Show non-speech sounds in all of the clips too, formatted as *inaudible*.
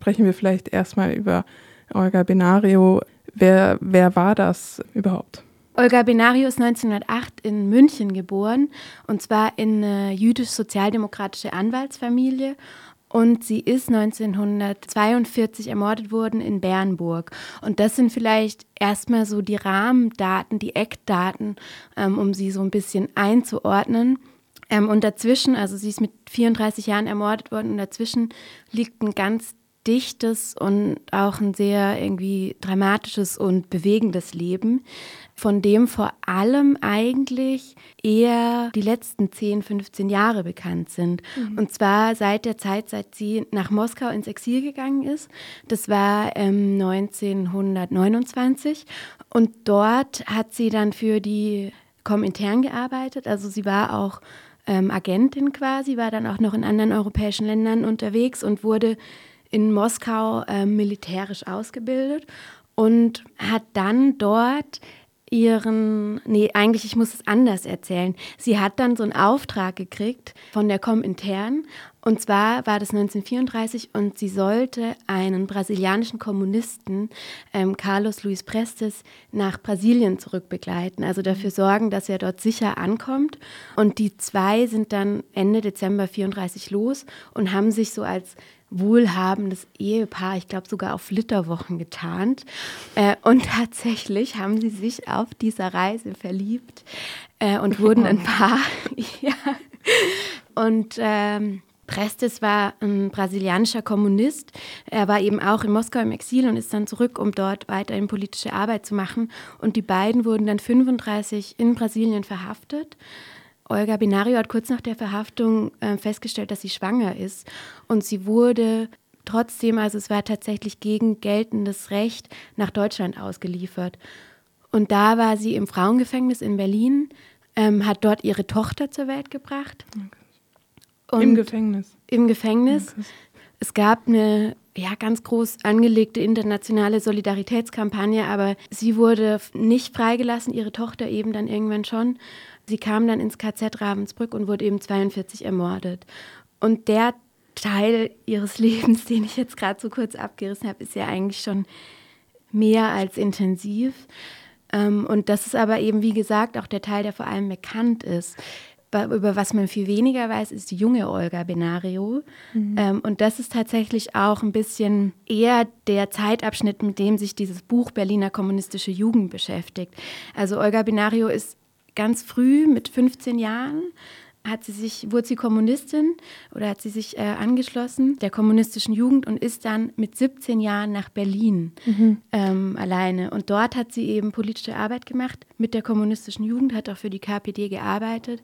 sprechen wir vielleicht erstmal über Olga Benario. Wer, wer war das überhaupt? Olga Benario ist 1908 in München geboren und zwar in eine jüdisch-sozialdemokratische Anwaltsfamilie und sie ist 1942 ermordet worden in Bernburg. Und das sind vielleicht erstmal so die Rahmendaten, die Eckdaten, ähm, um sie so ein bisschen einzuordnen. Ähm, und dazwischen, also sie ist mit 34 Jahren ermordet worden und dazwischen liegt ein ganz dichtes und auch ein sehr irgendwie dramatisches und bewegendes Leben, von dem vor allem eigentlich eher die letzten 10, 15 Jahre bekannt sind. Mhm. Und zwar seit der Zeit, seit sie nach Moskau ins Exil gegangen ist. Das war ähm, 1929 und dort hat sie dann für die Komintern gearbeitet. Also sie war auch ähm, Agentin quasi, war dann auch noch in anderen europäischen Ländern unterwegs und wurde in Moskau äh, militärisch ausgebildet und hat dann dort ihren, nee, eigentlich, ich muss es anders erzählen. Sie hat dann so einen Auftrag gekriegt von der Comintern und zwar war das 1934 und sie sollte einen brasilianischen Kommunisten, ähm, Carlos Luis Prestes, nach Brasilien zurückbegleiten, also dafür sorgen, dass er dort sicher ankommt. Und die zwei sind dann Ende Dezember 34 los und haben sich so als wohlhabendes Ehepaar, ich glaube sogar auf Flitterwochen getarnt. Äh, und *laughs* tatsächlich haben sie sich auf dieser Reise verliebt äh, und wurden ein Paar. *laughs* ja. Und ähm, Prestes war ein brasilianischer Kommunist. Er war eben auch in Moskau im Exil und ist dann zurück, um dort weiterhin politische Arbeit zu machen. Und die beiden wurden dann 35 in Brasilien verhaftet. Olga Binario hat kurz nach der Verhaftung äh, festgestellt, dass sie schwanger ist. Und sie wurde trotzdem, also es war tatsächlich gegen geltendes Recht, nach Deutschland ausgeliefert. Und da war sie im Frauengefängnis in Berlin, ähm, hat dort ihre Tochter zur Welt gebracht. Okay. Im Gefängnis. Im Gefängnis. Okay. Es gab eine ja, ganz groß angelegte internationale Solidaritätskampagne, aber sie wurde nicht freigelassen, ihre Tochter eben dann irgendwann schon. Sie kam dann ins KZ Ravensbrück und wurde eben 42 ermordet. Und der Teil ihres *laughs* Lebens, den ich jetzt gerade so kurz abgerissen habe, ist ja eigentlich schon mehr als intensiv. Ähm, und das ist aber eben, wie gesagt, auch der Teil, der vor allem bekannt ist. Über was man viel weniger weiß, ist die junge Olga Benario. Mhm. Ähm, und das ist tatsächlich auch ein bisschen eher der Zeitabschnitt, mit dem sich dieses Buch Berliner kommunistische Jugend beschäftigt. Also Olga Benario ist ganz früh mit 15 Jahren hat sie sich, wurde sie Kommunistin oder hat sie sich äh, angeschlossen der kommunistischen Jugend und ist dann mit 17 Jahren nach Berlin mhm. ähm, alleine. Und dort hat sie eben politische Arbeit gemacht mit der kommunistischen Jugend, hat auch für die KPD gearbeitet.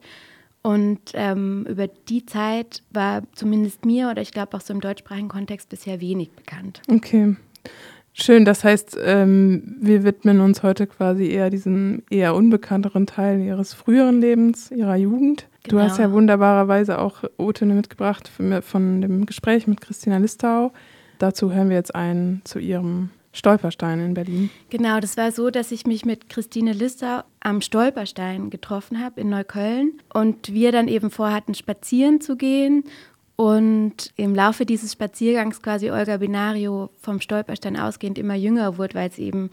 Und ähm, über die Zeit war zumindest mir oder ich glaube auch so im deutschsprachigen Kontext bisher wenig bekannt. Okay. Schön, das heißt, ähm, wir widmen uns heute quasi eher diesem eher unbekannteren Teil ihres früheren Lebens, ihrer Jugend. Genau. Du hast ja wunderbarerweise auch O-Töne mitgebracht von dem Gespräch mit Christina Listau. Dazu hören wir jetzt einen zu ihrem Stolperstein in Berlin. Genau, das war so, dass ich mich mit Christine Listau am Stolperstein getroffen habe in Neukölln und wir dann eben vorhatten, spazieren zu gehen und im Laufe dieses Spaziergangs quasi Olga Binario vom Stolperstein ausgehend immer jünger wurde, weil es eben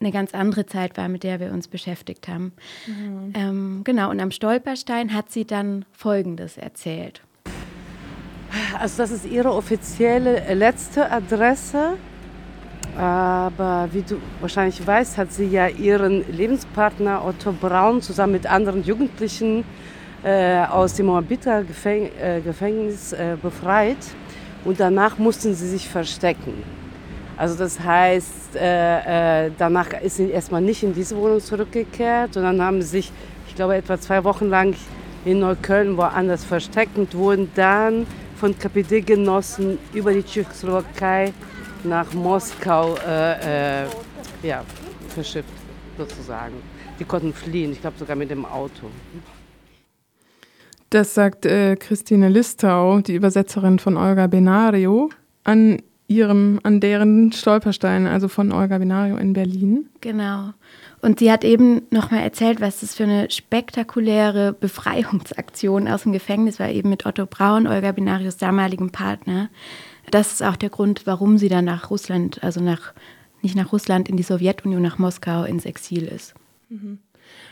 eine ganz andere Zeit war, mit der wir uns beschäftigt haben. Mhm. Ähm, genau, und am Stolperstein hat sie dann Folgendes erzählt. Also das ist ihre offizielle letzte Adresse. Aber wie du wahrscheinlich weißt, hat sie ja ihren Lebenspartner Otto Braun zusammen mit anderen Jugendlichen äh, aus dem Moabiter Gefäng äh, Gefängnis äh, befreit und danach mussten sie sich verstecken. Also das heißt, äh, danach ist sie erstmal nicht in diese Wohnung zurückgekehrt und dann haben sie sich, ich glaube, etwa zwei Wochen lang in Neukölln woanders versteckt und wurden dann von KPD-Genossen über die Tschechoslowakei nach Moskau ja, verschifft, sozusagen. Die konnten fliehen, ich glaube sogar mit dem Auto. Das sagt äh, Christine Listau, die Übersetzerin von Olga Benario, an ihrem, an deren Stolperstein, also von Olga Benario in Berlin. Genau. Und sie hat eben nochmal erzählt, was das für eine spektakuläre Befreiungsaktion aus dem Gefängnis war, eben mit Otto Braun, Olga Benarios damaligem Partner. das ist auch der Grund, warum sie dann nach Russland, also nach nicht nach Russland, in die Sowjetunion, nach Moskau ins Exil ist. Mhm.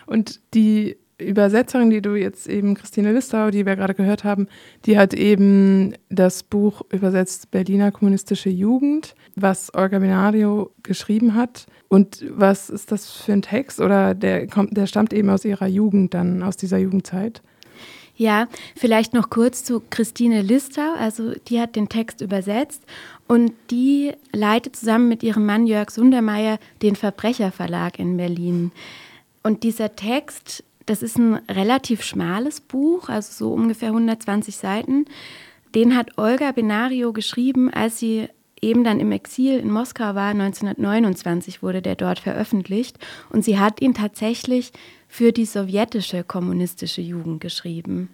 Und die Übersetzerin, die du jetzt eben, Christine Listau, die wir gerade gehört haben, die hat eben das Buch übersetzt Berliner kommunistische Jugend, was Olga Benario geschrieben hat. Und was ist das für ein Text? Oder der, kommt, der stammt eben aus ihrer Jugend dann, aus dieser Jugendzeit? Ja, vielleicht noch kurz zu Christine Listau. Also die hat den Text übersetzt und die leitet zusammen mit ihrem Mann Jörg Sundermeier den Verbrecherverlag in Berlin. Und dieser Text das ist ein relativ schmales Buch, also so ungefähr 120 Seiten. Den hat Olga Benario geschrieben, als sie eben dann im Exil in Moskau war. 1929 wurde der dort veröffentlicht. Und sie hat ihn tatsächlich für die sowjetische kommunistische Jugend geschrieben.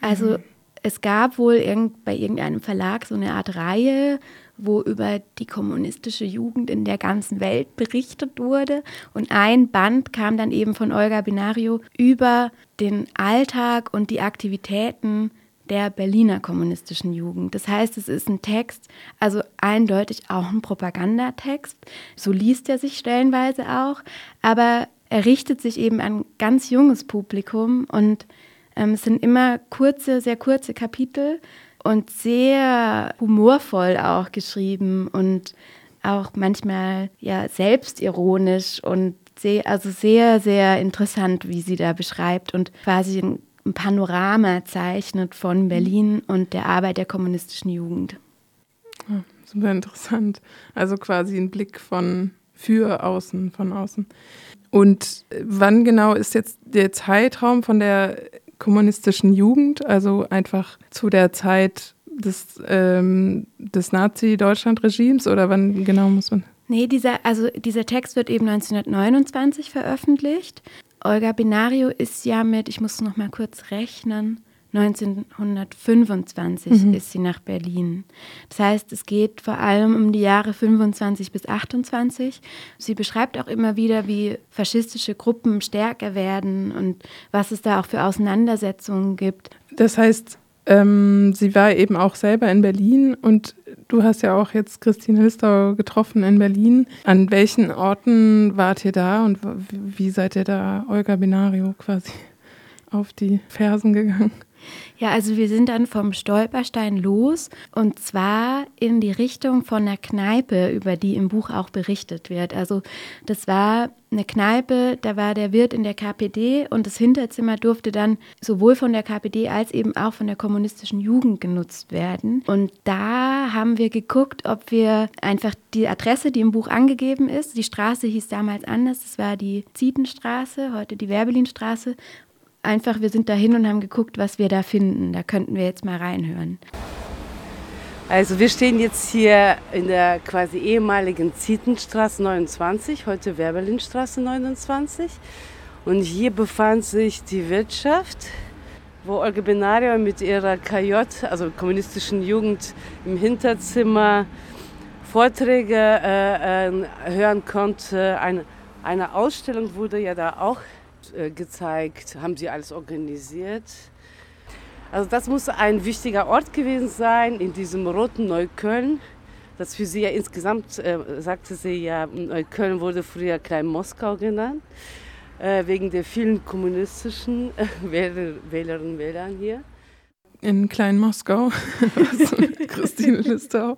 Also mhm. es gab wohl irgend, bei irgendeinem Verlag so eine Art Reihe, wo über die kommunistische Jugend in der ganzen Welt berichtet wurde. Und ein Band kam dann eben von Olga Binario über den Alltag und die Aktivitäten der Berliner kommunistischen Jugend. Das heißt, es ist ein Text, also eindeutig auch ein Propagandatext. So liest er sich stellenweise auch, aber er richtet sich eben an ganz junges Publikum und ähm, es sind immer kurze, sehr kurze Kapitel und sehr humorvoll auch geschrieben und auch manchmal ja selbstironisch und sehr, also sehr, sehr interessant, wie sie da beschreibt und quasi ein, Panorama zeichnet von Berlin und der Arbeit der kommunistischen Jugend. Ja, super interessant. Also quasi ein Blick von für außen, von außen. Und wann genau ist jetzt der Zeitraum von der kommunistischen Jugend, also einfach zu der Zeit des, ähm, des Nazi-Deutschland-Regimes oder wann genau muss man? Nee, dieser, also dieser Text wird eben 1929 veröffentlicht. Olga Binario ist ja mit, ich muss noch mal kurz rechnen, 1925 mhm. ist sie nach Berlin. Das heißt, es geht vor allem um die Jahre 25 bis 28. Sie beschreibt auch immer wieder, wie faschistische Gruppen stärker werden und was es da auch für Auseinandersetzungen gibt. Das heißt, ähm, sie war eben auch selber in Berlin und du hast ja auch jetzt Christine Listau getroffen in Berlin. An welchen Orten wart ihr da und wie seid ihr da Olga Binario quasi auf die Fersen gegangen? Ja, also wir sind dann vom Stolperstein los und zwar in die Richtung von einer Kneipe, über die im Buch auch berichtet wird. Also das war eine Kneipe, da war der Wirt in der KPD und das Hinterzimmer durfte dann sowohl von der KPD als eben auch von der kommunistischen Jugend genutzt werden. Und da haben wir geguckt, ob wir einfach die Adresse, die im Buch angegeben ist, die Straße hieß damals anders, das war die Zietenstraße, heute die Werbelinstraße einfach, wir sind dahin und haben geguckt, was wir da finden. Da könnten wir jetzt mal reinhören. Also wir stehen jetzt hier in der quasi ehemaligen Zietenstraße 29, heute Werbelinstraße 29. Und hier befand sich die Wirtschaft, wo Olga Benario mit ihrer KJ, also kommunistischen Jugend, im Hinterzimmer Vorträge äh, äh, hören konnte. Eine, eine Ausstellung wurde ja da auch äh, gezeigt, haben sie alles organisiert. Also das muss ein wichtiger Ort gewesen sein in diesem roten Neukölln. Das für sie ja insgesamt, äh, sagte sie ja, Neukölln wurde früher Klein Moskau genannt, äh, wegen der vielen kommunistischen äh, Wähler, Wählerinnen und Wähler hier. In Klein Moskau, *laughs* Christine Listau.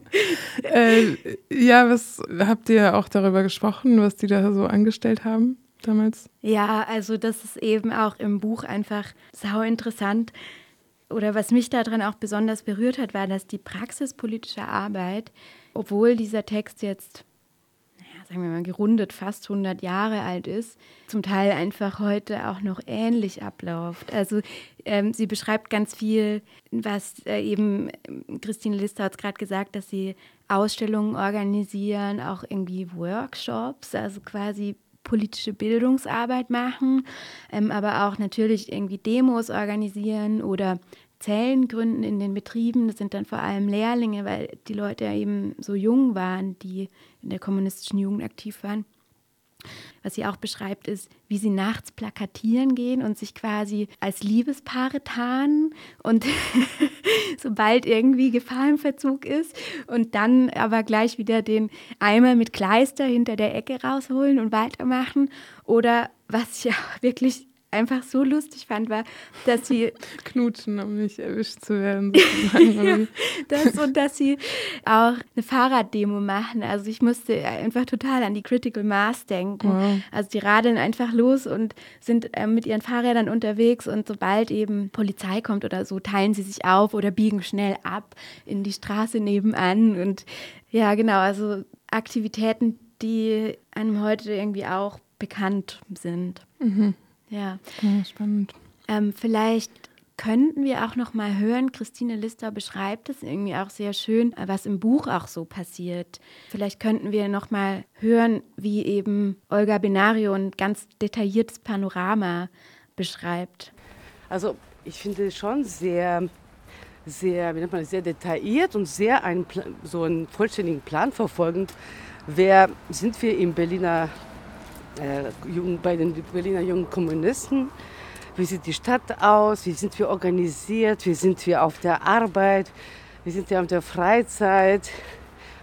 Äh, ja, was habt ihr auch darüber gesprochen, was die da so angestellt haben? Damals? Ja, also das ist eben auch im Buch einfach sau interessant. Oder was mich daran auch besonders berührt hat, war, dass die praxispolitische Arbeit, obwohl dieser Text jetzt, sagen wir mal, gerundet fast 100 Jahre alt ist, zum Teil einfach heute auch noch ähnlich abläuft. Also ähm, sie beschreibt ganz viel, was äh, eben Christine Lister hat gerade gesagt, dass sie Ausstellungen organisieren, auch irgendwie Workshops, also quasi politische Bildungsarbeit machen, ähm, aber auch natürlich irgendwie Demos organisieren oder Zellen gründen in den Betrieben. Das sind dann vor allem Lehrlinge, weil die Leute ja eben so jung waren, die in der kommunistischen Jugend aktiv waren. Was sie auch beschreibt, ist, wie sie nachts plakatieren gehen und sich quasi als Liebespaare tarnen und *laughs* sobald irgendwie Gefahr im Verzug ist und dann aber gleich wieder den Eimer mit Kleister hinter der Ecke rausholen und weitermachen. Oder was ja *laughs* wirklich einfach so lustig fand, war, dass sie. *laughs* Knutschen, um nicht erwischt zu werden. *laughs* ja, das und dass sie auch eine Fahrraddemo machen. Also ich musste einfach total an die Critical Mass denken. Wow. Also die radeln einfach los und sind äh, mit ihren Fahrrädern unterwegs und sobald eben Polizei kommt oder so, teilen sie sich auf oder biegen schnell ab in die Straße nebenan. Und ja, genau, also Aktivitäten, die einem heute irgendwie auch bekannt sind. Mhm. Ja. ja spannend. Ähm, vielleicht könnten wir auch noch mal hören. Christine Lister beschreibt es irgendwie auch sehr schön, was im Buch auch so passiert. Vielleicht könnten wir noch mal hören, wie eben Olga Benario ein ganz detailliertes Panorama beschreibt. Also ich finde schon sehr, sehr, wie nennt man, sehr detailliert und sehr einen, so einen vollständigen Plan verfolgend. Wer sind wir im Berliner äh, bei den Berliner jungen Kommunisten. Wie sieht die Stadt aus? Wie sind wir organisiert? Wie sind wir auf der Arbeit? Wie sind wir auf der Freizeit?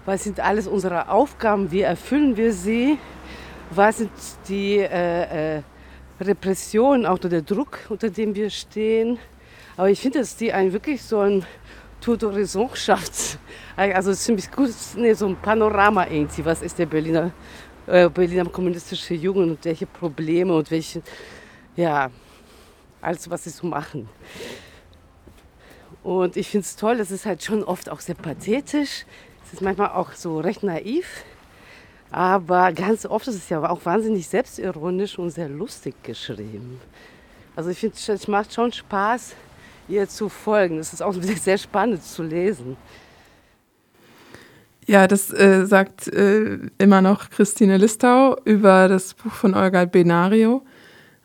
Was sind alles unsere Aufgaben? Wie erfüllen wir sie? Was sind die äh, äh, Repressionen, auch der Druck, unter dem wir stehen? Aber ich finde, dass die ein wirklich so ein Tour d'Horizon schafft. Also ziemlich gut, nee, so ein Panorama irgendwie. Was ist der Berliner äh, Berliner kommunistische Jugend und welche Probleme und welche, ja, alles, was sie so machen. Und ich finde es toll, es ist halt schon oft auch sehr pathetisch. Es ist manchmal auch so recht naiv. Aber ganz oft ist es ja auch wahnsinnig selbstironisch und sehr lustig geschrieben. Also ich finde, es macht schon Spaß, ihr zu folgen. Es ist auch *laughs* sehr spannend zu lesen. Ja, das äh, sagt äh, immer noch Christine Listau über das Buch von Olga Benario,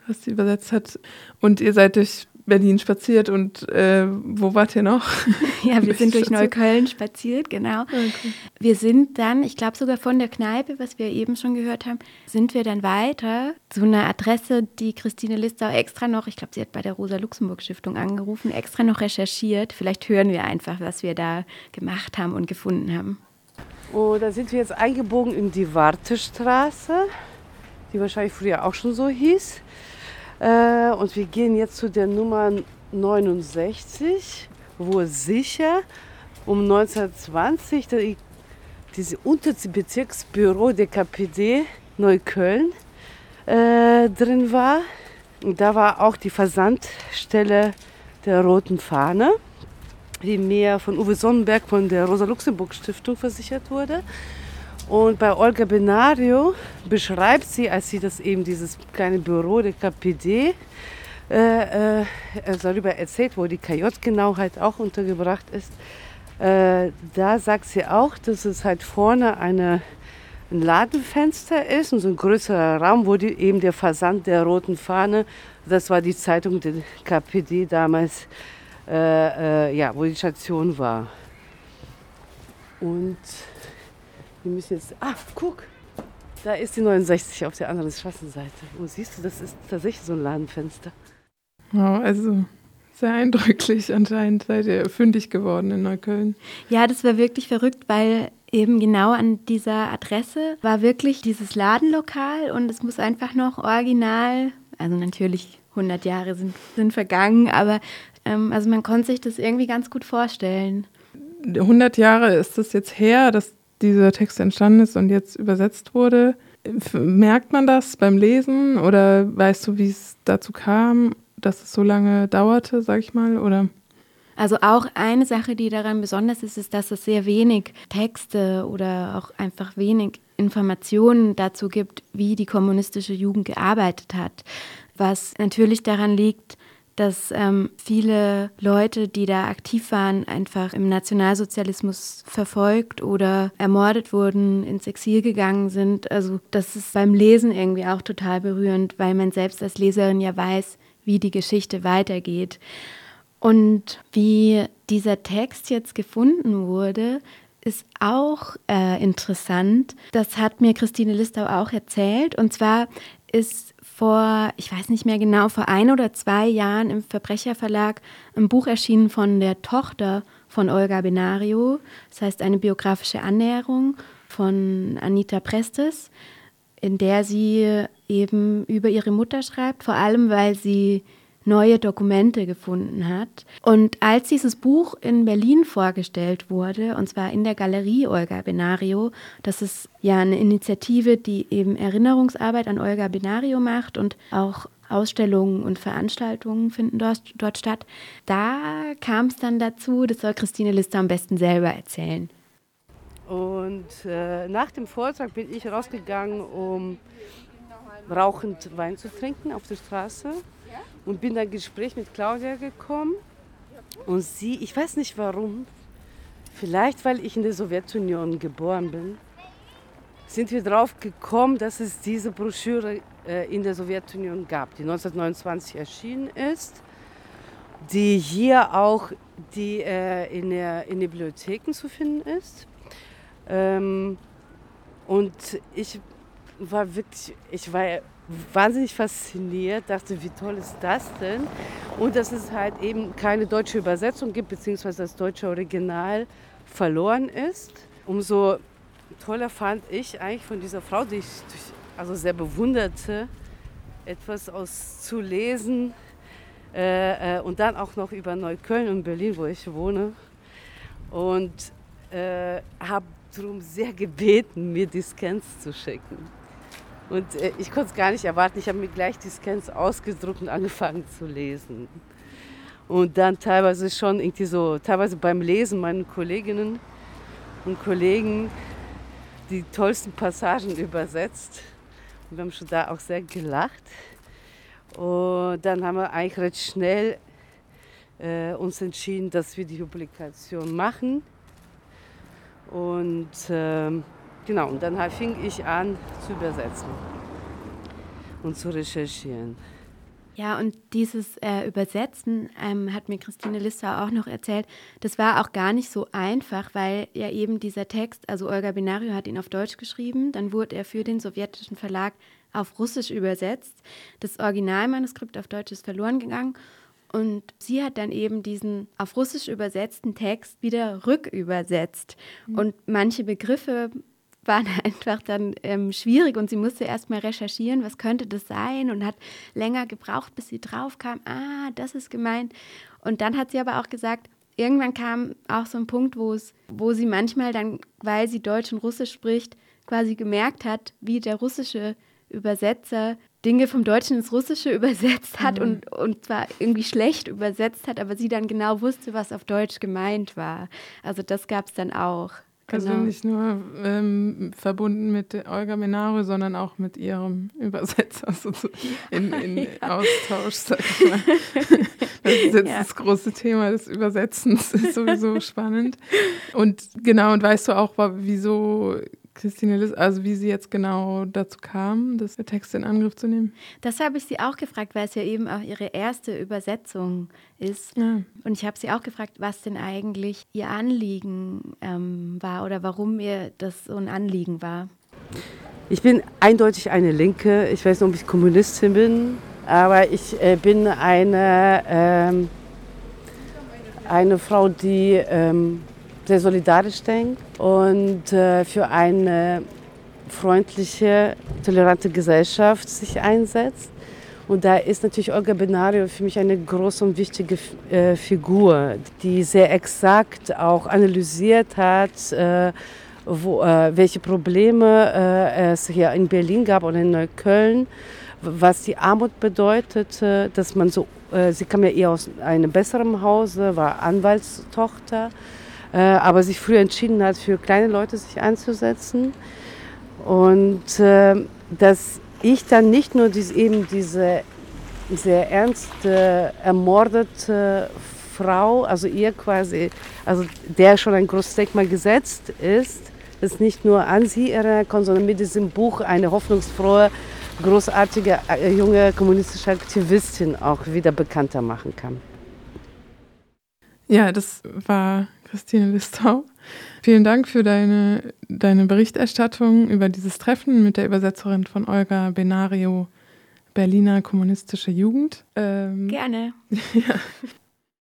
was sie übersetzt hat. Und ihr seid durch Berlin spaziert und äh, wo wart ihr noch? *laughs* Ja, wir *laughs* sind durch Neukölln spaziert, genau. Okay. Wir sind dann, ich glaube sogar von der Kneipe, was wir eben schon gehört haben, sind wir dann weiter zu einer Adresse, die Christine Listau extra noch, ich glaube, sie hat bei der Rosa-Luxemburg-Stiftung angerufen, extra noch recherchiert. Vielleicht hören wir einfach, was wir da gemacht haben und gefunden haben. Und da sind wir jetzt eingebogen in die Wartestraße, die wahrscheinlich früher auch schon so hieß. Äh, und wir gehen jetzt zu der Nummer 69, wo sicher um 1920 die, diese Unterbezirksbüro der KPD Neukölln äh, drin war. Und da war auch die Versandstelle der Roten Fahne mir von Uwe Sonnenberg von der Rosa-Luxemburg-Stiftung versichert wurde. Und bei Olga Benario beschreibt sie, als sie das eben dieses kleine Büro der KPD äh, äh, darüber erzählt, wo die KJ-Genauheit auch untergebracht ist, äh, da sagt sie auch, dass es halt vorne eine, ein Ladenfenster ist und so ein größerer Raum, wo die, eben der Versand der roten Fahne, das war die Zeitung der KPD damals, äh, äh, ja, wo die Station war. Und wir müssen jetzt. Ah, guck! Da ist die 69 auf der anderen Straßenseite. Und siehst du, das ist tatsächlich so ein Ladenfenster. Wow, also sehr eindrücklich anscheinend seid ihr fündig geworden in Neukölln. Ja, das war wirklich verrückt, weil eben genau an dieser Adresse war wirklich dieses Ladenlokal und es muss einfach noch original, also natürlich 100 Jahre sind, sind vergangen, aber ähm, also man konnte sich das irgendwie ganz gut vorstellen. 100 Jahre ist es jetzt her, dass dieser Text entstanden ist und jetzt übersetzt wurde. Merkt man das beim Lesen oder weißt du, wie es dazu kam, dass es so lange dauerte, sag ich mal, oder? Also auch eine Sache, die daran besonders ist, ist, dass es sehr wenig Texte oder auch einfach wenig Informationen dazu gibt, wie die kommunistische Jugend gearbeitet hat. Was natürlich daran liegt, dass ähm, viele Leute, die da aktiv waren, einfach im Nationalsozialismus verfolgt oder ermordet wurden, ins Exil gegangen sind. Also das ist beim Lesen irgendwie auch total berührend, weil man selbst als Leserin ja weiß, wie die Geschichte weitergeht. Und wie dieser Text jetzt gefunden wurde, ist auch äh, interessant. Das hat mir Christine Listau auch erzählt. Und zwar ist vor, ich weiß nicht mehr genau, vor ein oder zwei Jahren im Verbrecherverlag ein Buch erschienen von der Tochter von Olga Benario. Das heißt eine biografische Annäherung von Anita Prestes, in der sie eben über ihre Mutter schreibt, vor allem weil sie neue Dokumente gefunden hat. Und als dieses Buch in Berlin vorgestellt wurde, und zwar in der Galerie Olga Benario, das ist ja eine Initiative, die eben Erinnerungsarbeit an Olga Benario macht und auch Ausstellungen und Veranstaltungen finden dort, dort statt. Da kam es dann dazu, das soll Christine Lister am besten selber erzählen. Und äh, nach dem Vortrag bin ich rausgegangen, um rauchend Wein zu trinken auf der Straße und bin dann Gespräch mit Claudia gekommen. Und sie, ich weiß nicht warum, vielleicht weil ich in der Sowjetunion geboren bin, sind wir drauf gekommen, dass es diese Broschüre äh, in der Sowjetunion gab, die 1929 erschienen ist, die hier auch die, äh, in, der, in den Bibliotheken zu finden ist. Ähm, und ich war wirklich, ich war wahnsinnig fasziniert, dachte, wie toll ist das denn? Und dass es halt eben keine deutsche Übersetzung gibt, beziehungsweise das deutsche Original verloren ist. Umso toller fand ich eigentlich von dieser Frau, die ich also sehr bewunderte, etwas auszulesen äh, äh, und dann auch noch über Neukölln und Berlin, wo ich wohne. Und äh, habe darum sehr gebeten, mir die Scans zu schicken. Und äh, ich konnte es gar nicht erwarten. Ich habe mir gleich die Scans ausgedruckt und angefangen zu lesen. Und dann teilweise schon irgendwie so, teilweise beim Lesen meinen Kolleginnen und Kollegen die tollsten Passagen übersetzt. Und wir haben schon da auch sehr gelacht. Und dann haben wir eigentlich recht schnell äh, uns entschieden, dass wir die Publikation machen. Und ähm, Genau, und dann fing ich an zu übersetzen und zu recherchieren. Ja, und dieses äh, Übersetzen ähm, hat mir Christine Lister auch noch erzählt. Das war auch gar nicht so einfach, weil ja eben dieser Text, also Olga Binario hat ihn auf Deutsch geschrieben, dann wurde er für den sowjetischen Verlag auf Russisch übersetzt. Das Originalmanuskript auf Deutsch ist verloren gegangen. Und sie hat dann eben diesen auf Russisch übersetzten Text wieder rückübersetzt. Mhm. Und manche Begriffe waren *laughs* einfach dann ähm, schwierig und sie musste erst mal recherchieren, was könnte das sein und hat länger gebraucht, bis sie drauf kam, ah, das ist gemeint. Und dann hat sie aber auch gesagt, irgendwann kam auch so ein Punkt, wo es, wo sie manchmal dann, weil sie Deutsch und Russisch spricht, quasi gemerkt hat, wie der russische Übersetzer Dinge vom Deutschen ins Russische *laughs* übersetzt hat mhm. und, und zwar irgendwie schlecht übersetzt hat, aber sie dann genau wusste, was auf Deutsch gemeint war. Also das gab es dann auch. Also genau. nicht nur ähm, verbunden mit Olga Menaro, sondern auch mit ihrem Übersetzer so in, in *laughs* ja. Austausch, sag ich mal. Das ist jetzt ja. das große Thema des Übersetzens, *laughs* ist sowieso spannend. Und genau, und weißt du auch, wieso Christine Liss, also wie sie jetzt genau dazu kam, das Text in Angriff zu nehmen? Das habe ich sie auch gefragt, weil es ja eben auch ihre erste Übersetzung ist. Ja. Und ich habe sie auch gefragt, was denn eigentlich ihr Anliegen ähm, war oder warum ihr das so ein Anliegen war. Ich bin eindeutig eine Linke. Ich weiß nicht, ob ich Kommunistin bin, aber ich äh, bin eine, ähm, eine Frau, die ähm, sehr solidarisch denkt und äh, für eine freundliche, tolerante Gesellschaft sich einsetzt. Und da ist natürlich Olga Benario für mich eine große und wichtige äh, Figur, die sehr exakt auch analysiert hat, äh, wo, äh, welche Probleme äh, es hier in Berlin gab oder in Neukölln, was die Armut bedeutete, dass man so, äh, sie kam ja eher aus einem besseren Hause, war Anwaltstochter äh, aber sich früher entschieden hat, für kleine Leute sich einzusetzen. Und äh, dass ich dann nicht nur dies, eben diese sehr ernste, ermordete Frau, also ihr quasi, also der schon ein großes Denkmal gesetzt ist, das nicht nur an sie erinnern kann, sondern mit diesem Buch eine hoffnungsfrohe, großartige äh, junge kommunistische Aktivistin auch wieder bekannter machen kann. Ja, das war Christine Listau. Vielen Dank für deine, deine Berichterstattung über dieses Treffen mit der Übersetzerin von Olga Benario, Berliner kommunistische Jugend. Ähm, Gerne. *laughs* ja.